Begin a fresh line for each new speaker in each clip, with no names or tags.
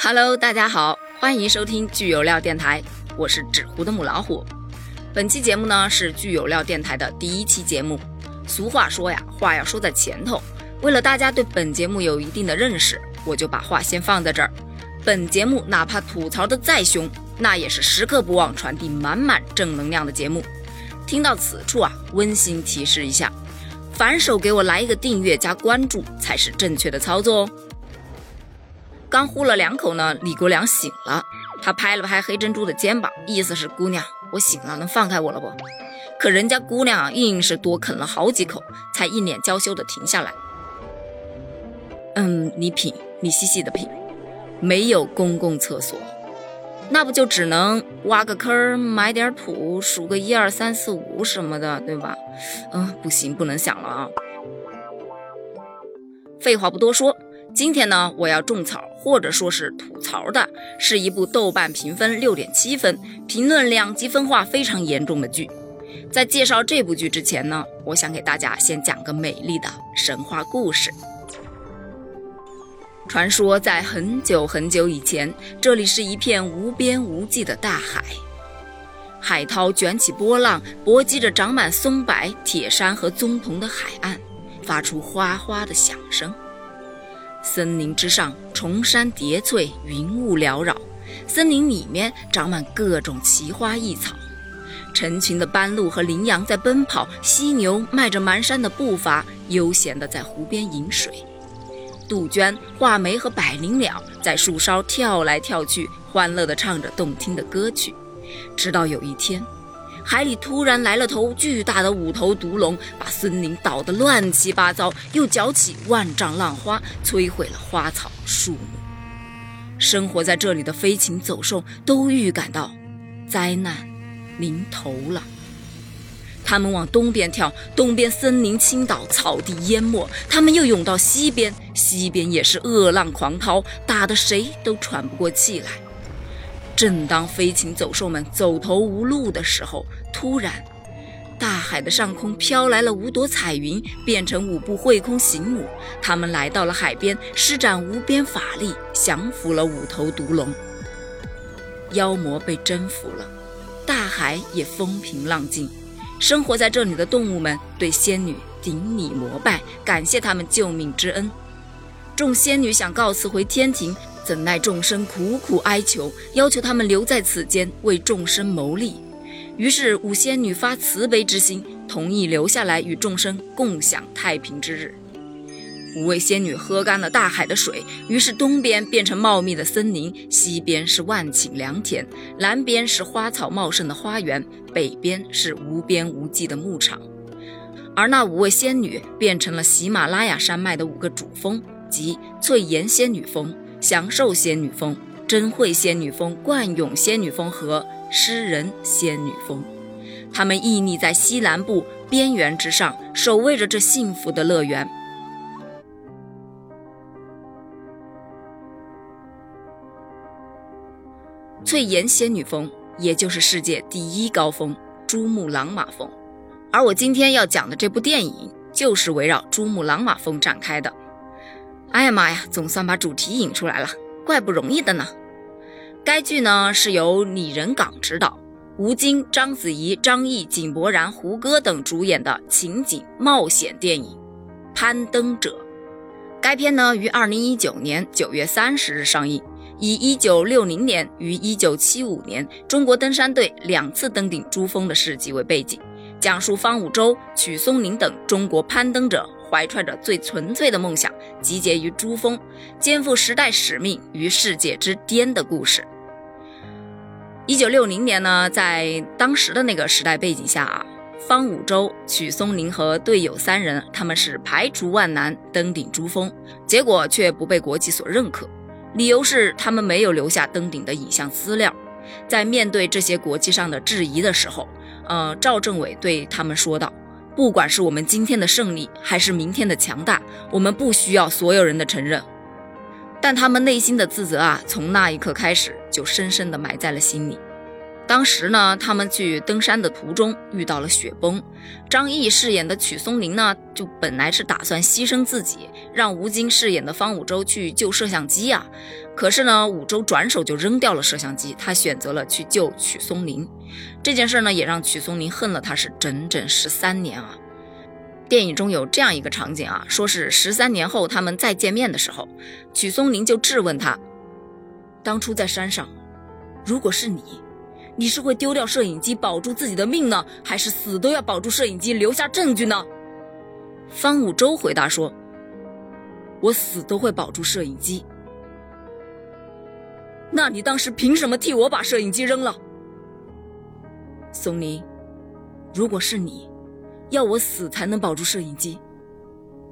Hello，大家好，欢迎收听聚有料电台，我是纸糊的母老虎。本期节目呢是聚有料电台的第一期节目。俗话说呀，话要说在前头。为了大家对本节目有一定的认识，我就把话先放在这儿。本节目哪怕吐槽的再凶，那也是时刻不忘传递满满正能量的节目。听到此处啊，温馨提示一下，反手给我来一个订阅加关注才是正确的操作哦。刚呼了两口呢，李国良醒了，他拍了拍黑珍珠的肩膀，意思是姑娘，我醒了，能放开我了不？可人家姑娘硬是多啃了好几口，才一脸娇羞的停下来。嗯，你品，你细细的品，没有公共厕所。那不就只能挖个坑，埋点土，数个一二三四五什么的，对吧？嗯，不行，不能想了啊！废话不多说，今天呢，我要种草或者说是吐槽的，是一部豆瓣评分六点七分，评论两极分化非常严重的剧。在介绍这部剧之前呢，我想给大家先讲个美丽的神话故事。传说在很久很久以前，这里是一片无边无际的大海，海涛卷起波浪，搏击着长满松柏、铁杉和棕桐的海岸，发出哗哗的响声。森林之上，崇山叠翠，云雾缭绕；森林里面长满各种奇花异草，成群的斑鹿和羚羊在奔跑，犀牛迈着蹒跚的步伐，悠闲地在湖边饮水。杜鹃、画眉和百灵鸟在树梢跳来跳去，欢乐地唱着动听的歌曲。直到有一天，海里突然来了头巨大的五头毒龙，把森林捣得乱七八糟，又搅起万丈浪花，摧毁了花草树木。生活在这里的飞禽走兽都预感到灾难临头了。他们往东边跳，东边森林倾倒，草地淹没；他们又涌到西边，西边也是恶浪狂涛，打得谁都喘不过气来。正当飞禽走兽们走投无路的时候，突然，大海的上空飘来了五朵彩云，变成五部会空行母。他们来到了海边，施展无边法力，降服了五头毒龙。妖魔被征服了，大海也风平浪静。生活在这里的动物们对仙女顶礼膜拜，感谢他们救命之恩。众仙女想告辞回天庭，怎奈众生苦苦哀求，要求他们留在此间为众生谋利。于是五仙女发慈悲之心，同意留下来与众生共享太平之日。五位仙女喝干了大海的水，于是东边变成茂密的森林，西边是万顷良田，南边是花草茂盛的花园，北边是无边无际的牧场。而那五位仙女变成了喜马拉雅山脉的五个主峰，即翠岩仙女峰、祥寿仙女峰、真慧仙女峰、冠永仙女峰和诗人仙女峰。他们屹立在西南部边缘之上，守卫着这幸福的乐园。翠岩仙女峰，也就是世界第一高峰珠穆朗玛峰，而我今天要讲的这部电影就是围绕珠穆朗玛峰展开的。哎呀妈呀，总算把主题引出来了，怪不容易的呢。该剧呢是由李仁港执导，吴京、章子怡、张译、井柏然、胡歌等主演的情景冒险电影《攀登者》。该片呢于二零一九年九月三十日上映。以一九六零年与一九七五年中国登山队两次登顶珠峰的事迹为背景，讲述方五洲、曲松林等中国攀登者怀揣着最纯粹的梦想，集结于珠峰，肩负时代使命于世界之巅的故事。一九六零年呢，在当时的那个时代背景下啊，方五洲、曲松林和队友三人，他们是排除万难登顶珠峰，结果却不被国际所认可。理由是他们没有留下登顶的影像资料。在面对这些国际上的质疑的时候，呃，赵政委对他们说道：“不管是我们今天的胜利，还是明天的强大，我们不需要所有人的承认。”但他们内心的自责啊，从那一刻开始就深深地埋在了心里。当时呢，他们去登山的途中遇到了雪崩，张译饰演的曲松林呢，就本来是打算牺牲自己，让吴京饰演的方五洲去救摄像机啊。可是呢，五洲转手就扔掉了摄像机，他选择了去救曲松林。这件事呢，也让曲松林恨了他是整整十三年啊。电影中有这样一个场景啊，说是十三年后他们再见面的时候，曲松林就质问他：当初在山上，如果是你。你是会丢掉摄影机保住自己的命呢，还是死都要保住摄影机留下证据呢？方五洲回答说：“我死都会保住摄影机。”那你当时凭什么替我把摄影机扔了？松林，如果是你，要我死才能保住摄影机，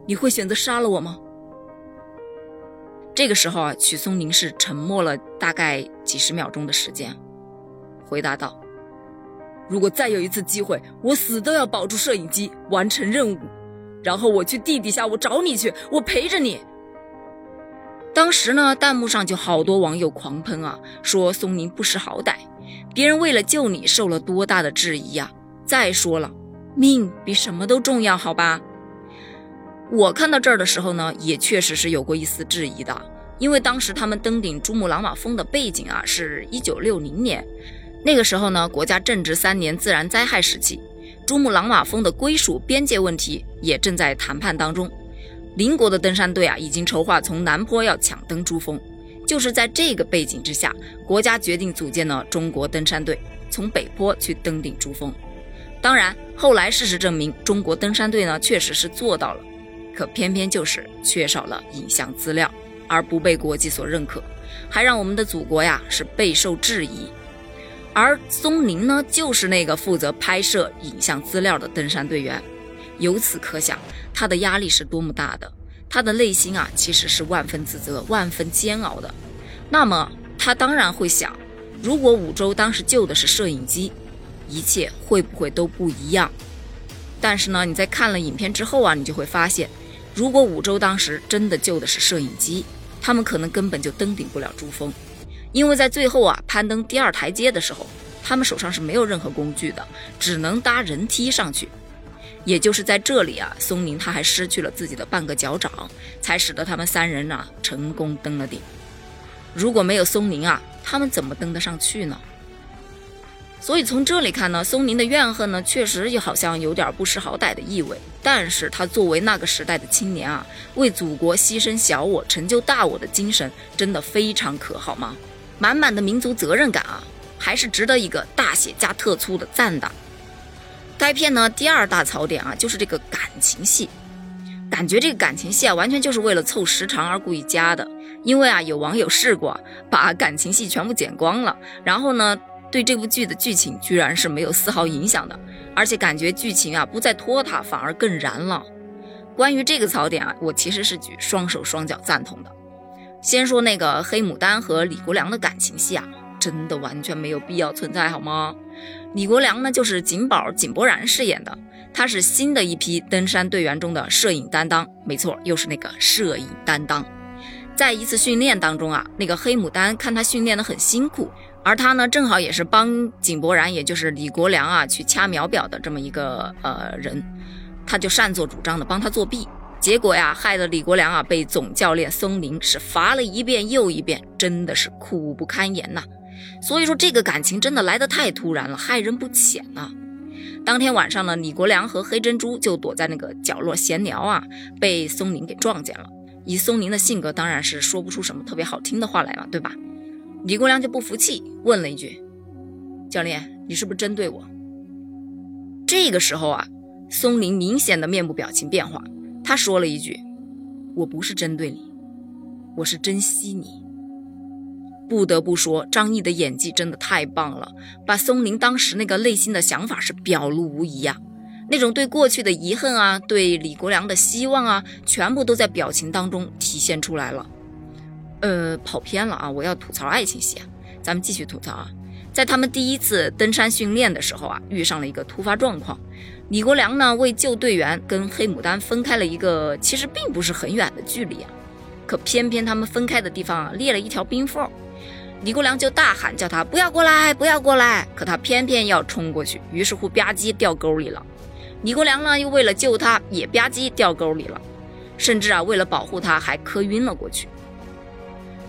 你会选择杀了我吗？这个时候啊，曲松林是沉默了大概几十秒钟的时间。回答道：“如果再有一次机会，我死都要保住摄影机，完成任务，然后我去地底下，我找你去，我陪着你。”当时呢，弹幕上就好多网友狂喷啊，说松宁不识好歹，别人为了救你受了多大的质疑呀！再说了，命比什么都重要，好吧？我看到这儿的时候呢，也确实是有过一丝质疑的，因为当时他们登顶珠穆朗玛峰的背景啊，是一九六零年。那个时候呢，国家正值三年自然灾害时期，珠穆朗玛峰的归属边界问题也正在谈判当中。邻国的登山队啊，已经筹划从南坡要抢登珠峰。就是在这个背景之下，国家决定组建了中国登山队，从北坡去登顶珠峰。当然，后来事实证明，中国登山队呢确实是做到了，可偏偏就是缺少了影像资料，而不被国际所认可，还让我们的祖国呀是备受质疑。而松林呢，就是那个负责拍摄影像资料的登山队员，由此可想，他的压力是多么大的，他的内心啊，其实是万分自责、万分煎熬的。那么，他当然会想，如果五洲当时救的是摄影机，一切会不会都不一样？但是呢，你在看了影片之后啊，你就会发现，如果五洲当时真的救的是摄影机，他们可能根本就登顶不了珠峰。因为在最后啊，攀登第二台阶的时候，他们手上是没有任何工具的，只能搭人梯上去。也就是在这里啊，松林他还失去了自己的半个脚掌，才使得他们三人呢成功登了顶。如果没有松林啊，他们怎么登得上去呢？所以从这里看呢，松林的怨恨呢，确实也好像有点不识好歹的意味。但是他作为那个时代的青年啊，为祖国牺牲小我、成就大我的精神，真的非常可好吗？满满的民族责任感啊，还是值得一个大写加特粗的赞的。该片呢第二大槽点啊，就是这个感情戏，感觉这个感情戏啊，完全就是为了凑时长而故意加的。因为啊，有网友试过把感情戏全部剪光了，然后呢，对这部剧的剧情居然是没有丝毫影响的，而且感觉剧情啊不再拖沓，反而更燃了。关于这个槽点啊，我其实是举双手双脚赞同的。先说那个黑牡丹和李国良的感情戏啊，真的完全没有必要存在，好吗？李国良呢，就是景宝景柏然饰演的，他是新的一批登山队员中的摄影担当，没错，又是那个摄影担当。在一次训练当中啊，那个黑牡丹看他训练的很辛苦，而他呢，正好也是帮景柏然，也就是李国良啊，去掐秒表的这么一个呃人，他就擅作主张的帮他作弊。结果呀，害得李国良啊被总教练松林是罚了一遍又一遍，真的是苦不堪言呐。所以说这个感情真的来得太突然了，害人不浅呐。当天晚上呢，李国良和黑珍珠就躲在那个角落闲聊啊，被松林给撞见了。以松林的性格，当然是说不出什么特别好听的话来了，对吧？李国良就不服气，问了一句：“教练，你是不是针对我？”这个时候啊，松林明显的面部表情变化。他说了一句：“我不是针对你，我是珍惜你。”不得不说，张译的演技真的太棒了，把松林当时那个内心的想法是表露无遗呀。那种对过去的遗恨啊，对李国良的希望啊，全部都在表情当中体现出来了。呃，跑偏了啊，我要吐槽爱情戏，咱们继续吐槽啊。在他们第一次登山训练的时候啊，遇上了一个突发状况。李国良呢，为救队员，跟黑牡丹分开了一个其实并不是很远的距离啊。可偏偏他们分开的地方啊，裂了一条冰缝。李国良就大喊叫他不要过来，不要过来，可他偏偏要冲过去，于是乎吧唧掉沟里了。李国良呢又为了救他，也吧唧掉沟里了，甚至啊为了保护他，还磕晕了过去。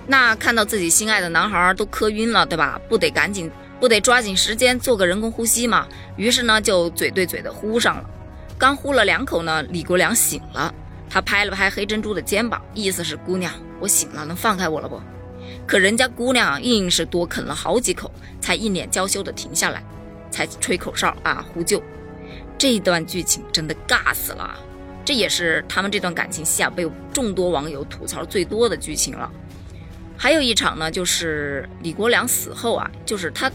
那看到自己心爱的男孩都磕晕了，对吧？不得赶紧，不得抓紧时间做个人工呼吸嘛。于是呢，就嘴对嘴的呼上了。刚呼了两口呢，李国良醒了，他拍了拍黑珍珠的肩膀，意思是姑娘，我醒了，能放开我了不？可人家姑娘硬是多啃了好几口，才一脸娇羞的停下来，才吹口哨啊呼救。这段剧情真的尬死了，这也是他们这段感情戏啊被众多网友吐槽最多的剧情了。还有一场呢，就是李国良死后啊，就是他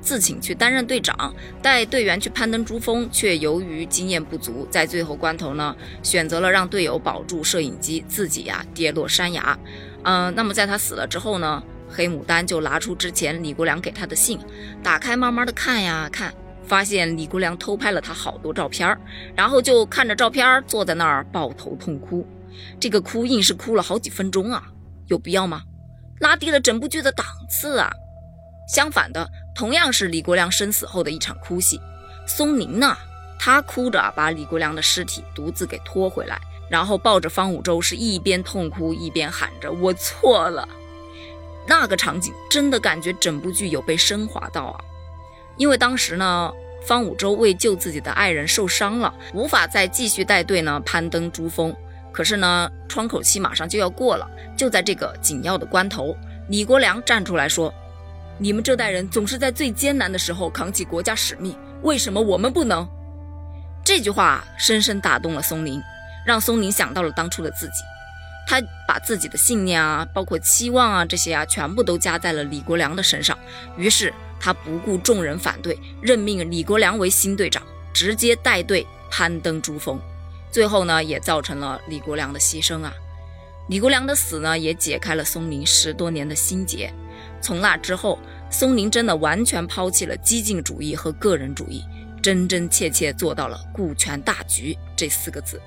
自请去担任队长，带队员去攀登珠峰，却由于经验不足，在最后关头呢，选择了让队友保住摄影机，自己呀跌落山崖。嗯，那么在他死了之后呢，黑牡丹就拿出之前李国良给他的信，打开慢慢的看呀看，发现李国良偷拍了他好多照片然后就看着照片坐在那儿抱头痛哭，这个哭硬是哭了好几分钟啊，有必要吗？拉低了整部剧的档次啊！相反的，同样是李国良生死后的一场哭戏，松宁呢，他哭着把李国良的尸体独自给拖回来，然后抱着方五洲，是一边痛哭一边喊着“我错了”。那个场景真的感觉整部剧有被升华到啊！因为当时呢，方五洲为救自己的爱人受伤了，无法再继续带队呢攀登珠峰。可是呢，窗口期马上就要过了，就在这个紧要的关头，李国良站出来说：“你们这代人总是在最艰难的时候扛起国家使命，为什么我们不能？”这句话深深打动了松林，让松林想到了当初的自己。他把自己的信念啊，包括期望啊这些啊，全部都加在了李国良的身上。于是他不顾众人反对，任命李国良为新队长，直接带队攀登珠峰。最后呢，也造成了李国良的牺牲啊。李国良的死呢，也解开了松林十多年的心结。从那之后，松林真的完全抛弃了激进主义和个人主义，真真切切做到了顾全大局这四个字。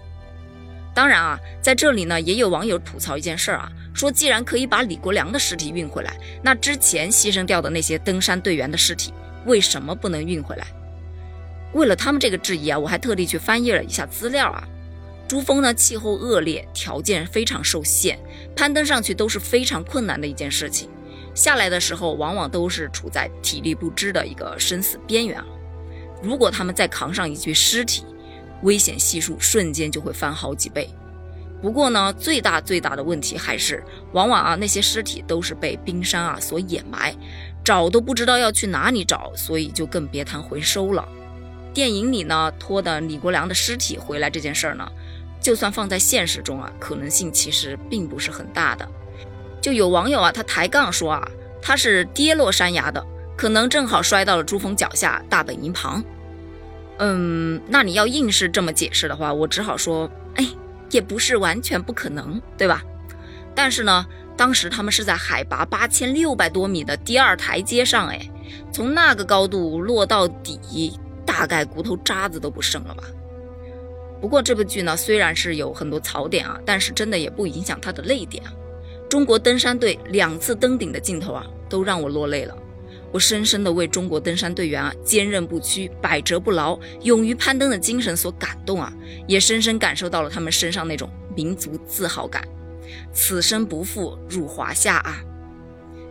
当然啊，在这里呢，也有网友吐槽一件事儿啊，说既然可以把李国良的尸体运回来，那之前牺牲掉的那些登山队员的尸体为什么不能运回来？为了他们这个质疑啊，我还特地去翻阅了一下资料啊。珠峰呢，气候恶劣，条件非常受限，攀登上去都是非常困难的一件事情。下来的时候，往往都是处在体力不支的一个生死边缘。如果他们再扛上一具尸体，危险系数瞬间就会翻好几倍。不过呢，最大最大的问题还是，往往啊那些尸体都是被冰山啊所掩埋，找都不知道要去哪里找，所以就更别谈回收了。电影里呢拖的李国良的尸体回来这件事儿呢。就算放在现实中啊，可能性其实并不是很大的。就有网友啊，他抬杠说啊，他是跌落山崖的，可能正好摔到了珠峰脚下大本营旁。嗯，那你要硬是这么解释的话，我只好说，哎，也不是完全不可能，对吧？但是呢，当时他们是在海拔八千六百多米的第二台阶上，哎，从那个高度落到底，大概骨头渣子都不剩了吧。不过这部剧呢，虽然是有很多槽点啊，但是真的也不影响它的泪点啊。中国登山队两次登顶的镜头啊，都让我落泪了。我深深的为中国登山队员啊坚韧不屈、百折不挠、勇于攀登的精神所感动啊，也深深感受到了他们身上那种民族自豪感。此生不负入华夏啊！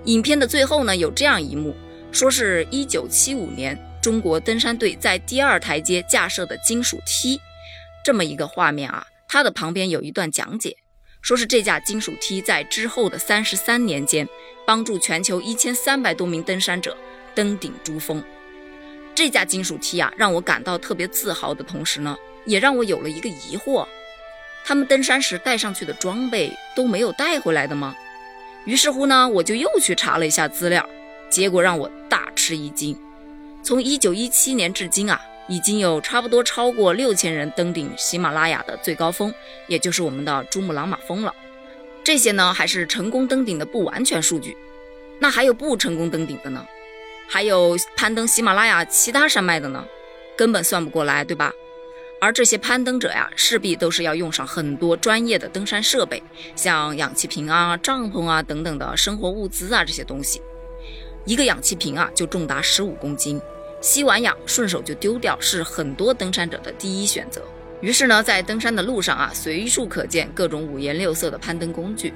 影片的最后呢，有这样一幕，说是一九七五年中国登山队在第二台阶架设的金属梯。这么一个画面啊，它的旁边有一段讲解，说是这架金属梯在之后的三十三年间，帮助全球一千三百多名登山者登顶珠峰。这架金属梯啊，让我感到特别自豪的同时呢，也让我有了一个疑惑：他们登山时带上去的装备都没有带回来的吗？于是乎呢，我就又去查了一下资料，结果让我大吃一惊。从一九一七年至今啊。已经有差不多超过六千人登顶喜马拉雅的最高峰，也就是我们的珠穆朗玛峰了。这些呢还是成功登顶的不完全数据，那还有不成功登顶的呢？还有攀登喜马拉雅其他山脉的呢？根本算不过来，对吧？而这些攀登者呀，势必都是要用上很多专业的登山设备，像氧气瓶啊、帐篷啊等等的生活物资啊这些东西。一个氧气瓶啊就重达十五公斤，吸完氧顺手就丢掉，是很多登山者的第一选择。于是呢，在登山的路上啊，随处可见各种五颜六色的攀登工具。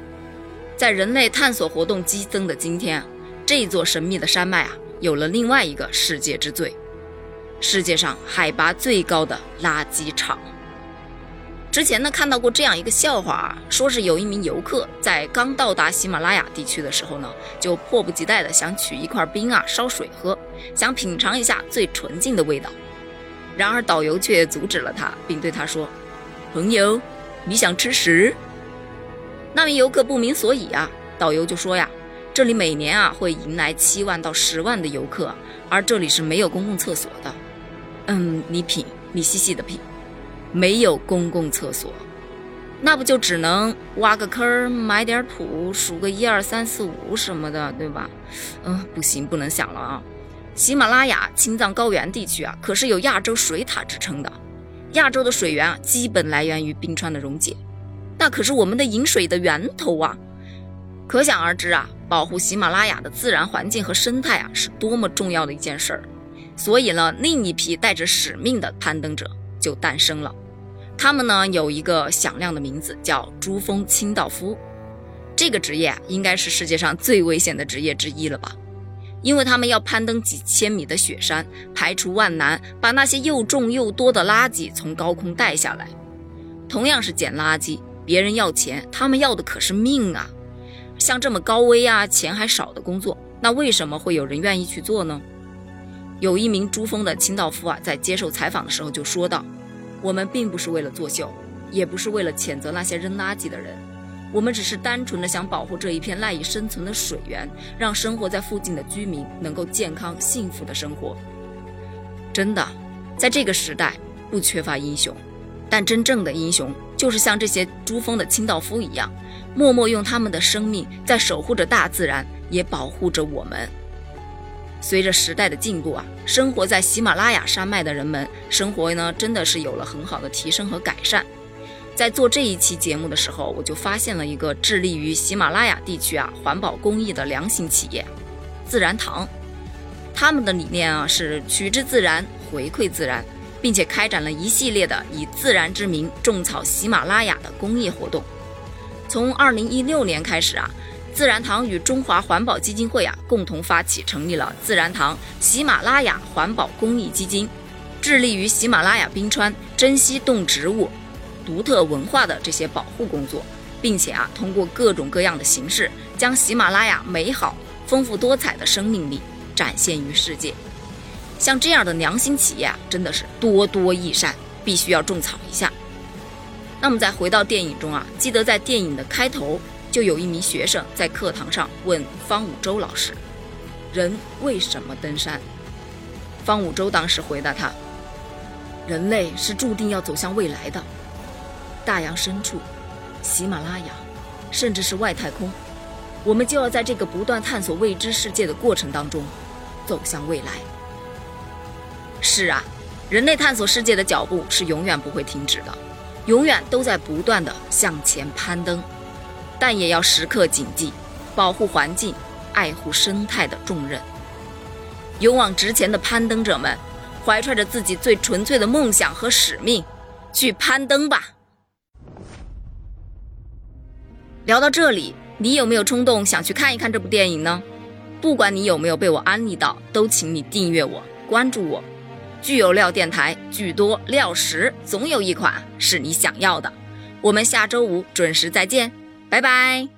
在人类探索活动激增的今天，这座神秘的山脉啊，有了另外一个世界之最——世界上海拔最高的垃圾场。之前呢看到过这样一个笑话啊，说是有一名游客在刚到达喜马拉雅地区的时候呢，就迫不及待的想取一块冰啊烧水喝，想品尝一下最纯净的味道。然而导游却阻止了他，并对他说：“朋友，你想吃屎？”那名游客不明所以啊，导游就说呀：“这里每年啊会迎来七万到十万的游客，而这里是没有公共厕所的。”嗯，你品，你细细的品。没有公共厕所，那不就只能挖个坑埋点土，数个一二三四五什么的，对吧？嗯，不行，不能想了啊！喜马拉雅青藏高原地区啊，可是有亚洲水塔之称的。亚洲的水源啊，基本来源于冰川的溶解，那可是我们的饮水的源头啊！可想而知啊，保护喜马拉雅的自然环境和生态啊，是多么重要的一件事儿。所以呢，另一批带着使命的攀登者。就诞生了，他们呢有一个响亮的名字，叫珠峰清道夫。这个职业，应该是世界上最危险的职业之一了吧？因为他们要攀登几千米的雪山，排除万难，把那些又重又多的垃圾从高空带下来。同样是捡垃圾，别人要钱，他们要的可是命啊！像这么高危啊、钱还少的工作，那为什么会有人愿意去做呢？有一名珠峰的清道夫啊，在接受采访的时候就说道。我们并不是为了作秀，也不是为了谴责那些扔垃圾的人，我们只是单纯的想保护这一片赖以生存的水源，让生活在附近的居民能够健康幸福的生活。真的，在这个时代不缺乏英雄，但真正的英雄就是像这些珠峰的清道夫一样，默默用他们的生命在守护着大自然，也保护着我们。随着时代的进步啊，生活在喜马拉雅山脉的人们生活呢，真的是有了很好的提升和改善。在做这一期节目的时候，我就发现了一个致力于喜马拉雅地区啊环保公益的良心企业——自然堂。他们的理念啊是取之自然，回馈自然，并且开展了一系列的以自然之名种草喜马拉雅的公益活动。从二零一六年开始啊。自然堂与中华环保基金会啊共同发起成立了自然堂喜马拉雅环保公益基金，致力于喜马拉雅冰川珍稀动植物、独特文化的这些保护工作，并且啊通过各种各样的形式，将喜马拉雅美好、丰富多彩的生命力展现于世界。像这样的良心企业啊，真的是多多益善，必须要种草一下。那么再回到电影中啊，记得在电影的开头。就有一名学生在课堂上问方五洲老师：“人为什么登山？”方五洲当时回答他：“人类是注定要走向未来的，大洋深处、喜马拉雅，甚至是外太空，我们就要在这个不断探索未知世界的过程当中，走向未来。”是啊，人类探索世界的脚步是永远不会停止的，永远都在不断的向前攀登。但也要时刻谨记保护环境、爱护生态的重任。勇往直前的攀登者们，怀揣着自己最纯粹的梦想和使命，去攀登吧！聊到这里，你有没有冲动想去看一看这部电影呢？不管你有没有被我安利到，都请你订阅我、关注我。剧有料电台，剧多料实，总有一款是你想要的。我们下周五准时再见。拜拜。